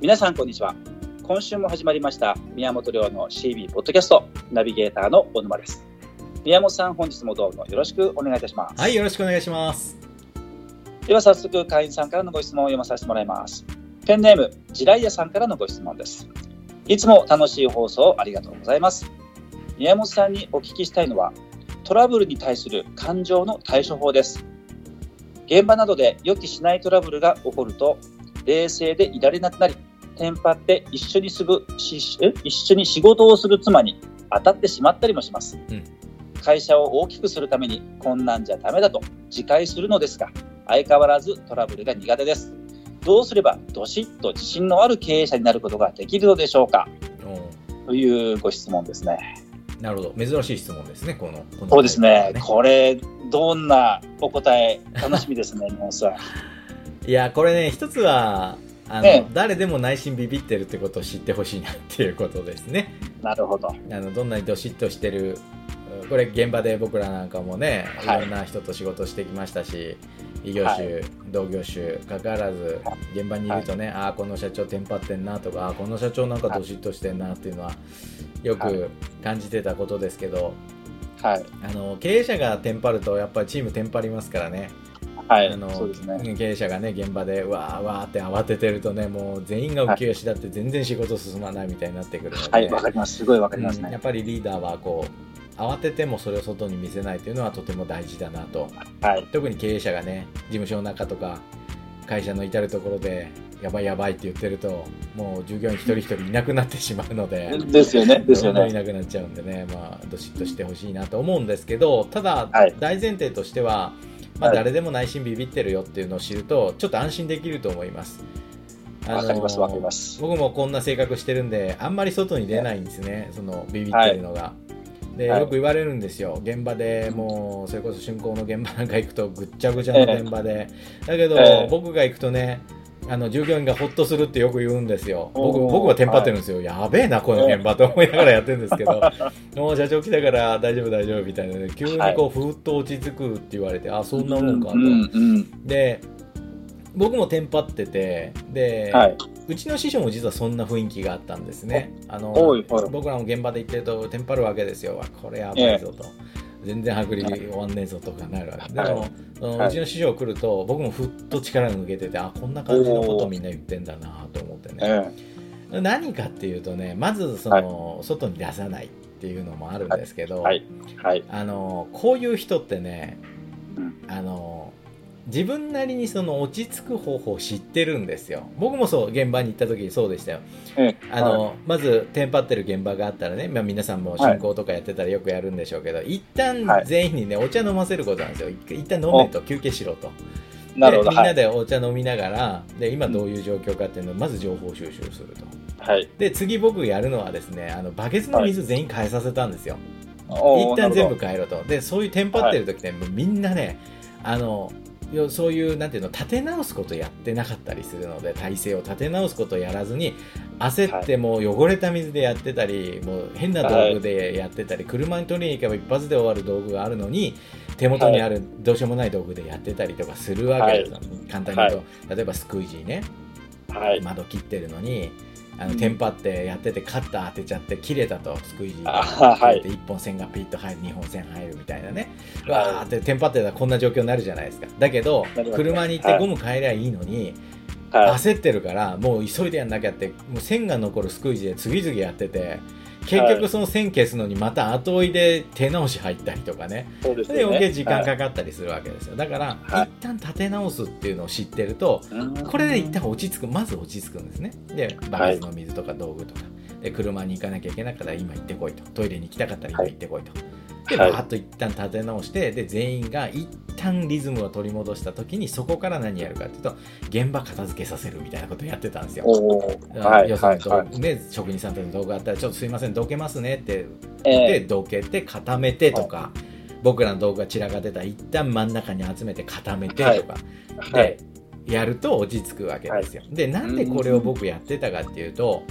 皆さんこんにちは。今週も始まりました宮本亮の CB ポッドキャストナビゲーターの小沼です。宮本さん本日もどうぞよろしくお願いいたします。はいよろしくお願いします。では早速会員さんからのご質問を読まさせてもらいます。ペンネームジライヤさんからのご質問です。いつも楽しい放送ありがとうございます。宮本さんにお聞きしたいのはトラブルに対する感情の対処法です。現場などで予期しないトラブルが起こると冷静でいられなくなりテンパって一緒にすぐし一緒に仕事をする妻に当たってしまったりもします、うん。会社を大きくするためにこんなんじゃダメだと自戒するのですが相変わらずトラブルが苦手です。どうすればどしっと自信のある経営者になることができるのでしょうか？おというご質問ですね。なるほど。珍しい質問ですねこのこのそうですね。ね。これ、どんなお答え、楽しみですね、皆さん。いやこれね一つはあの、ええ。誰でも内心ビビってるってことを知ってほしいなっていうことですね。なるほど。あのどんなにどしっとしてるこれ現場で僕らなんかもね、はい。い、ろんな人と仕事してきましたし異業種、は同業種かかわらず現場にいるとね、ああこの社長テンパってんなとかあーこの社長なんかどしっとしてんなっていうのはよはい。く感じてたことですけど、はい。あの経営者がテンパるとやっぱりチームテンパりますからねはいあ。のね。経営者がね現場でわーわーって慌ててるとねもう全員が浮き足立って全然仕事進まないみたいになってくるので、はい、わかります。すごいわかりますねうんやっ。ぱりリーダーはこう慌ててもそれを外に見せないというのはとても大事だなとはい。特に経営者がね事務所の中とか会社の至るところでやばいやばいって言ってるともう従業員一人一人いなくなってしまうので。ですよね。ですよどんどんいね。なくなっちゃうんでね、まあ、どしっとしてほしいなと思うんですけど、ただ、はい大前提としては、まあ、はい。誰でも内心ビビってるよっていうのを知ると、ちょっと安心できると思います。わかりますわかります。僕もこんな性格してるんで、あんまり外に出ないんですね、そのビビってるのが。ではい。よく言われるんですよ、現場でもうそれこそ竣工の現場なんか行くとぐっちゃぐちゃの現場で、だけど、ええ。僕が行くとね、あの従業員がほっとするってよく言うんですよ、僕僕はテンパってるんですよ、やべえな、この現場と思いながらやってるんですけど、もう社長来たから大丈夫、大丈夫みたいなね、急にこうふーっと落ち着くって言われて、あそんなもんかと。うん、うん。で僕もテンパっててで、はい。うちの師匠も実はそんな雰囲気があったんですね。あの僕らも現場で行ってるとテンパるわけですよ。わこれやばいぞと。全然剥離終わんねえぞとかなるわけ。でも、はい。うちの師匠来ると僕もふっと力抜けててあこんな感じのことをみんな言ってんだなと思ってね。え何かっていうとねまずその、外に出さないっていうのもあるんですけど、えはい。はい。あのこういう人ってね、うん。あの自分なりにその落ち着く方法を知ってるんですよ。僕もそう現場に行った時そうでしたよ。ええあの、まずテンパってる現場があったらね、まあ、皆さんも進行とかやってたらよくやるんでしょうけど、一旦はい。全員にねお茶飲ませることなんですよ。一旦飲めと休憩しろと。なるほど。でみんは。ないでお茶飲みながらで今どういう状況かっていうのをまず情報収集すると。はい。で次僕やるのはですねあのバケツの水全員変えさせたんですよ、一旦全部変えろと。でそういうテンパってる時ね、もうみんなねあのよそういうなんていうの立て直すことやってなかったりするので体勢を立て直すことをやらずに焦ってもう汚れた水でやってたり、もう変な道具でやってたり、車に取りに行けば一発で終わる道具があるのに手元にあるどうしようもない道具でやってたりとかするわけですよ、簡単に言うと、例えばスクイージーねはい。窓切ってるのにあのうん。テンパってやっててカッター当てちゃって切れたとスクイージーあがて1本線がピッと入る2本線入るみたいなね。はい。わーってテンパってたらこんな状況になるじゃないですか。だけど車に行ってゴム変えりゃいいのには焦ってるからもう急いでやんなきゃってもう線が残るスクイージーで次々やってて結局その線消すのにまた後追いで手直し入ったりとかね。い。そうで。余計時間はいかかったりするわけですよ。だからはい一旦立て直すっていうのを知ってるとこれで一旦落ち着く。まず落ち着くんですね。でバケツの水とか道具とか、で車に行かなきゃいけなかったら今行ってこいと。トイレに行きたかったら今行ってこいと、ではい。バーッと一旦立て直してで全員が一旦リズムを取り戻した時にそこから何やるかっていうと現場片付けさせるみたいなことをやってたんですよはい。要するに道はい。具、ね、職人さんとの道具あったらちょっとすいませんどけますねってえでえどけて固めてとか、僕らの道具が散らかってたら一旦真ん中に集めて固めてとか、はい。でやると落ち着くわけですよ、でなんでこれを僕やってたかっていうと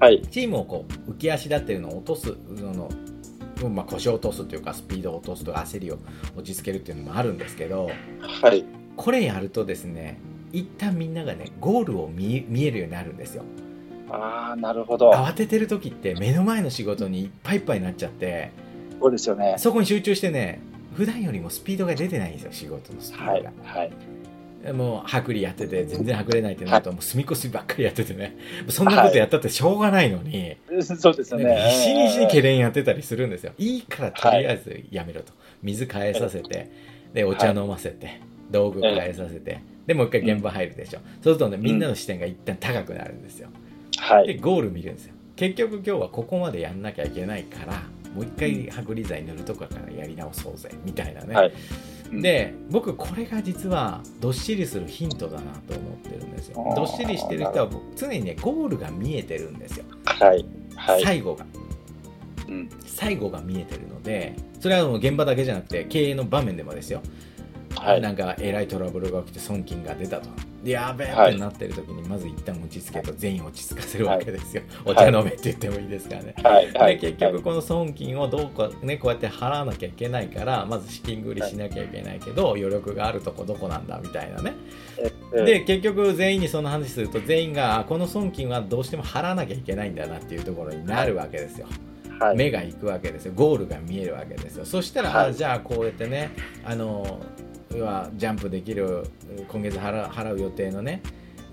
はい。チームをこう浮き足立ってるのを落とすそのまあ、腰を落とすというかスピードを落とすとか焦りを落ち着けるっていうのもあるんですけどはい。これやるとですね一旦みんながねゴールを見見えるようになるんですよああ、なるほど。慌ててる時って目の前の仕事にいっぱいいっぱいになっちゃってそうですよね。そこに集中してね普段よりもスピードが出てないんですよ仕事のスピードが、はい。はい。もう薄利やってて全然薄れないってなるともう隅っこ隅ばっかりやっててね。そんなことやったってしょうがないのに、そうですね。必死にしにけれんやってたりするんですよ。いいからとりあえずやめろと。水変えさせてでお茶飲ませて道具変えさせてでもう一回現場入るでしょ。そうするとねみんなの視点が一旦高くなるんですよ。はい。でゴール見るんですよ。結局今日はここまでやんなきゃいけないからもう一回剥離剤塗るとかからやり直そうぜみたいなね、はいで僕これが実はどっしりするヒントだなと思ってるんですよどっしりしてる人は常にねゴールが見えてるんですよ、はい。はい。最後がうん。最後が見えてるのでそれはもう現場だけじゃなくて経営の場面でもですよ、はい。なんかえらいトラブルが起きて損金が出たとでやべえはい。ってなってる時にまず一旦落ち着けと全員落ち着かせるわけですよ、はい。お茶飲めって言ってもいいですからね、はい。はい。で結局この損金をどうかねこうやって払わなきゃいけないからまず資金繰りしなきゃいけないけど余力があるとこどこなんだみたいなね。はい、で結局全員にその話すると全員があこの損金はどうしても払わなきゃいけないんだなっていうところになるわけですよ。はい。目が行くわけですよ。ゴールが見えるわけですよ。そしたら、じゃあこうやってねあの要はジャンプできる今月払う払う予定のね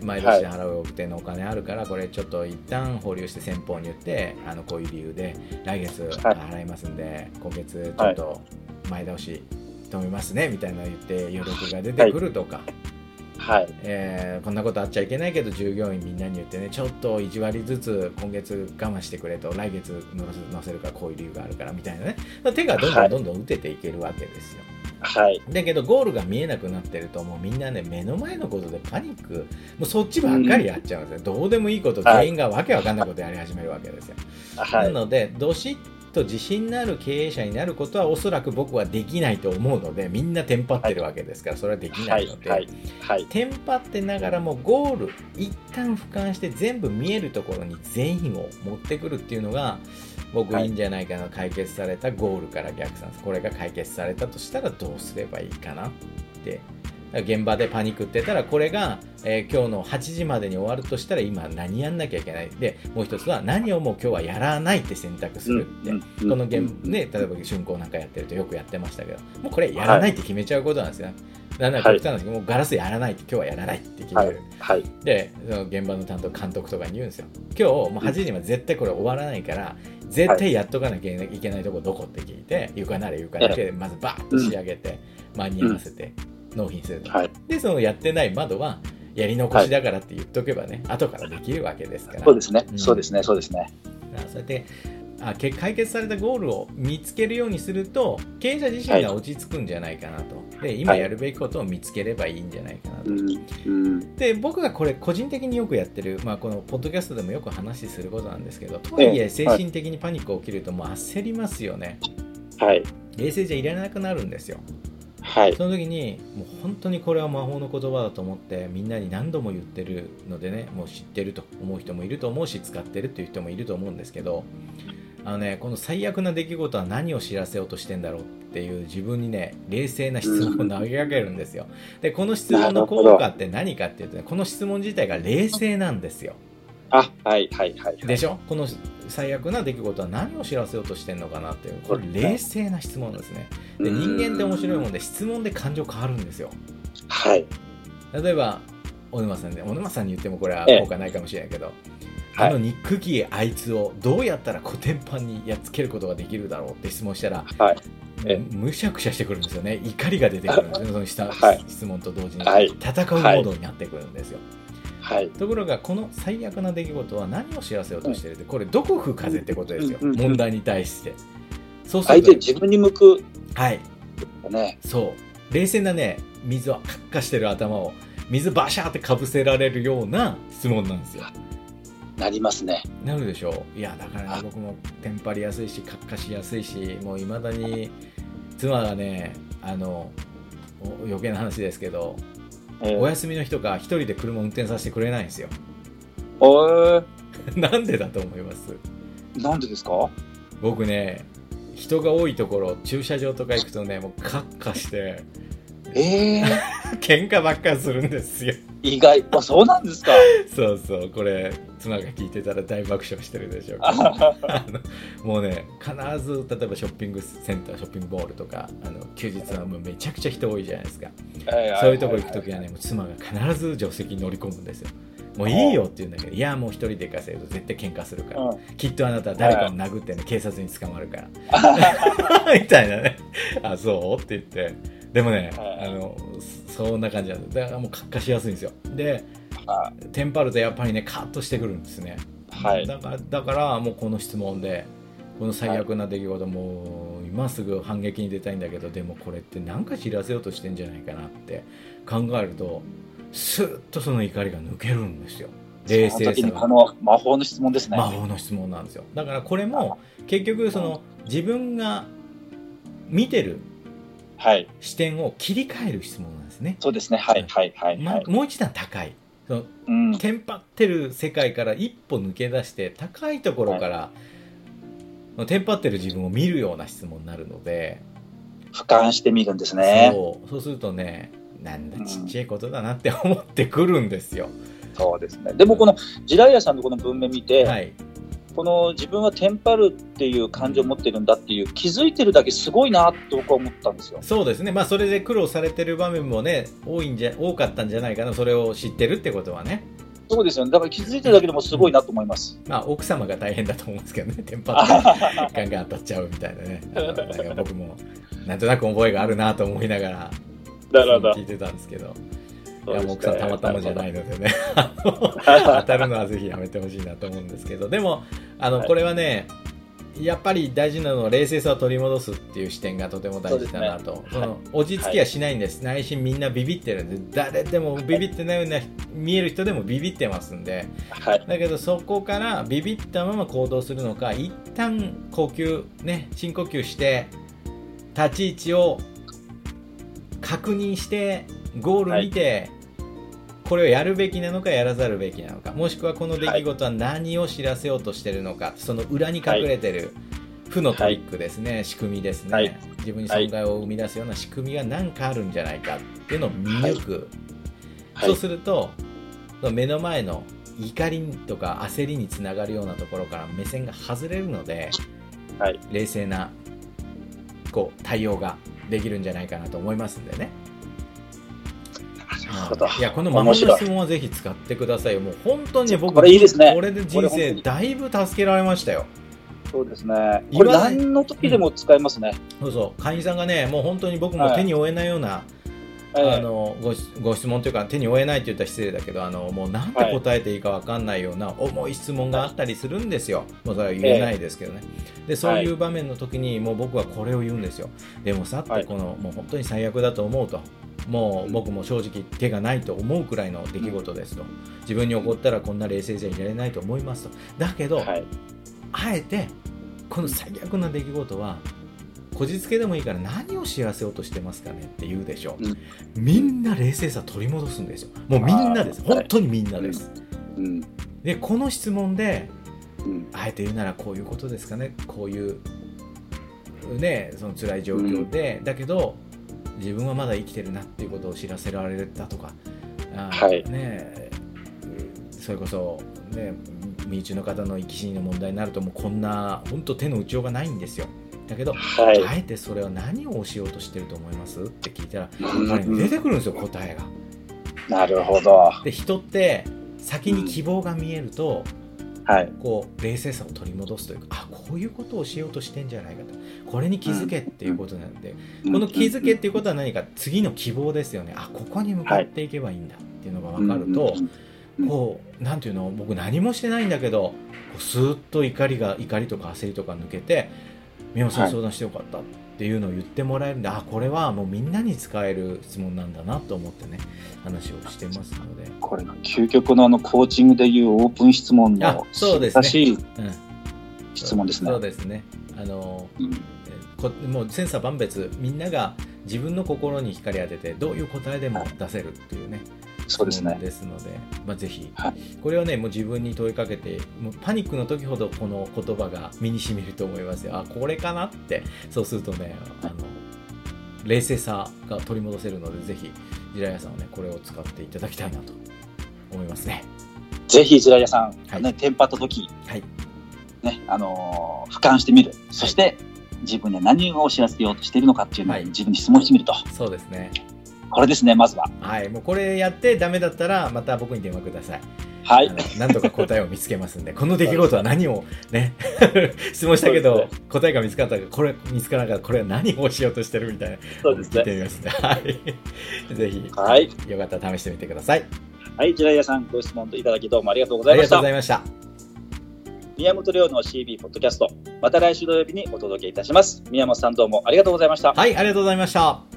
毎年払う予定のお金あるから、これちょっと一旦保留して先方に言ってあのこういう理由で来月はい。払いますんで、今月ちょっと前倒し止めますねみたいなの言って余力が出てくるとか、はい。えーこんなことあっちゃいけないけど従業員みんなに言ってねちょっと1割ずつ今月我慢してくれと来月乗せるからこういう理由があるからみたいなね。手がどんどはいんどんどん打てていけるわけですよ、はい。だけどゴールが見えなくなってるともうみんなね目の前のことでパニックもうそっちばっかりやっちゃうんですよ、どうでもいいことはい全員がわけわかんないことやり始めるわけですよ、は。ないのでどしっと自信のある経営者になることはおそらく僕はできないと思うのでみんなテンパってるわけですからそれはできなはいいの。で、はい。はい。テンパってながらもゴール一旦俯瞰して全部見えるところに全員を持ってくるっていうのが僕はいいいんじゃないかな、解決されたゴールから逆算これが解決されたとしたらどうすればいいかなって。現場でパニックってたらこれが、えー今日の8時までに終わるとしたら今何やんなきゃいけない。でもう一つは何をもう今日はやらないって選択するって、うん。この現ね、例えば春光なんかやってるとよくやってましたけど、もうこれやらないって決めちゃうことなんですよ。なんなら極端なんですけど、もうガラスやらないって、今日はやらないって決める。はい。で、その現場の担当監督とかに言うんですよ。今日もう8時には絶対これ終わらないから、絶対やっとかなきゃいけないとこどこって聞いて、床なら床だけでまずバーッと仕上げて、間に合わせて納品すると。はい。で、そのやってない窓は、やり残しだからって言っとけばね、後からできるわけですから。そうですねう。んそうですね。そうですね。あそうやってあけ解決されたゴールを見つけるようにすると経営者自身が落ち着くんじゃないかなと、で今はいやるべきことを見つければいいんじゃないかなと、うん。うん。で僕がこれ個人的によくやってる、まあ、このポッドキャストでもよく話することなんですけどとはいえええ精神的にパニックが起きるともう焦りますよねはい。冷静じゃいられなくなるんですよはい。その時にもう本当にこれは魔法の言葉だと思ってみんなに何度も言ってるのでねもう知ってると思う人もいると思うし使ってるっていう人もいると思うんですけどあのねこの最悪な出来事は何を知らせようとしてんだろうっていう自分にね冷静な質問を投げかけるんですよ でこの質問の効果って何かっていうとねこの質問自体が冷静なんですよあ、はい。はい。はい。でしょ？この最悪な出来事は何を知らせようとしてんのかなっていうこれ冷静な質問ですねで人間って面白いもんで質問で感情変わるんですよはい。例えば小沼さんね小沼さんに言ってもこれはええ効果ないかもしれないけど、はいあの憎きあいつをどうやったらコテンパンにやっつけることができるだろうって質問したら、はい。ええ。むしゃくしゃしてくるんですよね。怒りが出てくるんですよ。そのした、はい質問と同時に、はい戦うモードになってくるんですよ、はい。ところがこの最悪な出来事は何を知らせようとしてるってこれどこ吹く風ってことですよ、うんうんうん問題に対して。そうす相ると手自分に向く。はい。ね。そう。冷静なね水をカッカしてる頭を水バシャーってかぶせられるような質問なんですよなりますね。なるでしょう。いやだからねあ。僕もテンパりやすいしカッカしやすいしもういまだに妻がねあのお余計な話ですけど、えー、お休みの日とか一人で車運転させてくれないんですよ。おー なんでだと思います？なんでですか？僕ね人が多いところ駐車場とか行くとねもうカッカしてええ。喧嘩ばっかりするんですよ意外。あ、そうなんですか。そうそう、これ、妻が聞いてたら大爆笑してるでしょう もうね、必ず、例えばショッピングセンター、ショッピングモールとか、あの休日はもうめちゃくちゃ人多いじゃないですか。そういうとこ行くときはね、もう妻が必ず助手席に乗り込むんですよ。もういいよって言うんだけど、いや、もう一人で行かせると絶対喧嘩するから、うんきっとあなたは誰かを殴ってね、警察に捕まるから。みたいなね。あ、そう？って言って。でもね、はいあの、そそんな感じなんです。だからもう活化しやすいんですよ。で、はテンパるとやっぱりね、カッとしてくるんですね。はいだから、だからもうこの質問で、この最悪な出来事、もう今すぐ反撃に出たいんだけど、でもこれって何か知らせようとしてんじゃないかなって考えると、スーッとその怒りが抜けるんですよ。冷その時静さが。の魔法の質問ですね。魔法の質問なんですよ。だからこれも結局その自分が見てるはい。視点を切り替える質問なんですね。そうですね。はい、はい、はい。まはいもう一段高い。そのうん。テンパってる世界から一歩抜け出して高いところから、テンパってる自分を見るような質問になるので、俯瞰してみるんですね。そうそうするとねなんだうんちっちゃいことだなって思ってくるんですよ。そうですね。でもこのジライアさんのこの文面見て、はい、この自分はテンパるっていう感情を持ってるんだっていう気づいてるだけすごいなと僕は思ったんですよ。そうですね、まあ、それで苦労されてる場面もね多いんじゃ多かったんじゃないかなそれを知ってるってことはね、そうですよね。だから気づいてるだけでもすごいなと思います。まあ、奥様が大変だと思うんですけどね テンパってガンガン当たっちゃうみたいなねなんか僕もなんとなく覚えがあるなと思いながら。聞いてたんですけど。いやもう奥さんたまたまじゃないのでね。当たるのはぜひやめてほしいなと思うんですけど。でもあの、はい。これはねやっぱり大事なのは冷静さを取り戻すっていう視点がとても大事だなと。そ、ね。の落ち着きはしないんです、内心みんなビビってるんで。誰でもビビってないような見える人でもビビってますんで。はい。だけどそこからビビったまま行動するのか一旦呼吸ね深呼吸して立ち位置を確認してゴール見て、これをやるべきなのかやらざるべきなのかもしくはこの出来事は何を知らせようとしてるのか、その裏に隠れてる負のトリックですね、仕組みですね、はい。自分に損害を生み出すような仕組みが何かあるんじゃないかっていうのを見抜く、はい。そうすると目の前の怒りとか焦りにつながるようなところから目線が外れるので、はい。冷静なこう対応ができるんじゃないかなと思いますんでね。ど。いやこの魔法の質問はぜひ使ってくださいよ。もう本当に僕これいいですね。これで人生だいぶ助けられましたよ。そうですね。これ何の時でも使えますね。そうそう。会員さんがねもう本当に僕も手に負えないような、ええ。あのごしご質問というか手に負えないって言ったら失礼だけどあのもうなんて答えていいかわかんないような重い質問があったりするんですよ、もうそれは言えないですけどね、でそういう場面の時にもう僕はこれを言うんですよ。でもさってこの、もう本当に最悪だと思うともう僕も正直手がないと思うくらいの出来事ですと。自分に起こったらこんな冷静じゃいられないと思いますと。だけど、はい。あえてこの最悪な出来事はこじつけでもいいから何を知らせようとしてますかねって言うでしょ、う。ん。みんな冷静さ取り戻すんですよ。もうみんなです。本当にみんなです、うん。でこの質問でうん。あえて言うならこういうことですかね。こういうねその辛い状況で、だけど自分はまだ生きてるなっていうことを知らせられたとか。はい。ねそれこそね身内の方の生き死にの問題になるともうこんな本当手の打ちようがないんですよ。だけど、はい。あえてそれは何をしようとしてると思いますって聞いたらうん。やっぱりね出てくるんですよ答えが。なるほど。で人って先に希望が見えると、はい。こう冷静さを取り戻すというかあこういうことをしようとしてんじゃないかと。これに気づけっていうことなんで、この気づけっていうことは何か次の希望ですよね。あここに向かっていけばいいんだっていうのが分かると、うん。こうなんていうの僕何もしてないんだけどこうスーッと怒りが怒りとか焦りとか抜けて宮本さんはい相談してよかったっていうのを言ってもらえるんで、あこれはもうみんなに使える質問なんだなと思ってね話をしてますので、これが究極のあのコーチングでいうオープン質問あのそうですね。難しいうん、質問ですね。そう。ですね。あのうん。こもう千差万別みんなが自分の心に光当ててどういう答えでも出せるっていうねそうですね。ですので、まあ、ぜひ、はいこれはねもう自分に問いかけてもうパニックの時ほどこの言葉が身に染みると思いますよあこれかなってそうするとねあの冷静さが取り戻せるのでぜひジラヤさんはね、これを使っていただきたいなと思いますね。ぜひ、ジラヤさん、はいね、テンパった時、はい。ね、あのー俯瞰してみる。そして、自分で何を知らせようとしているのかっていうのをはい自分に質問してみると。そうですね。これですね、まずは。はい。もうこれやってダメだったら、また僕に電話ください。はいなんとか答えを見つけますんで、この出来事は何をね、質問したけど、そうで答えが見つかったかこれ見つからなかった、これは何をしようとしてるみたいな、そうです聞いてね。みますね。はい。ぜひ、はい。よかったら試してみてください。はい、ジライヤさん、ご質問いただきどうもありがとうございましたありがとうござ。いました。宮本亮の CB ポッドキャスト、また来週土曜日にお届けいたします。宮本さんどうもありがとうございました。はい、ありがとうございました。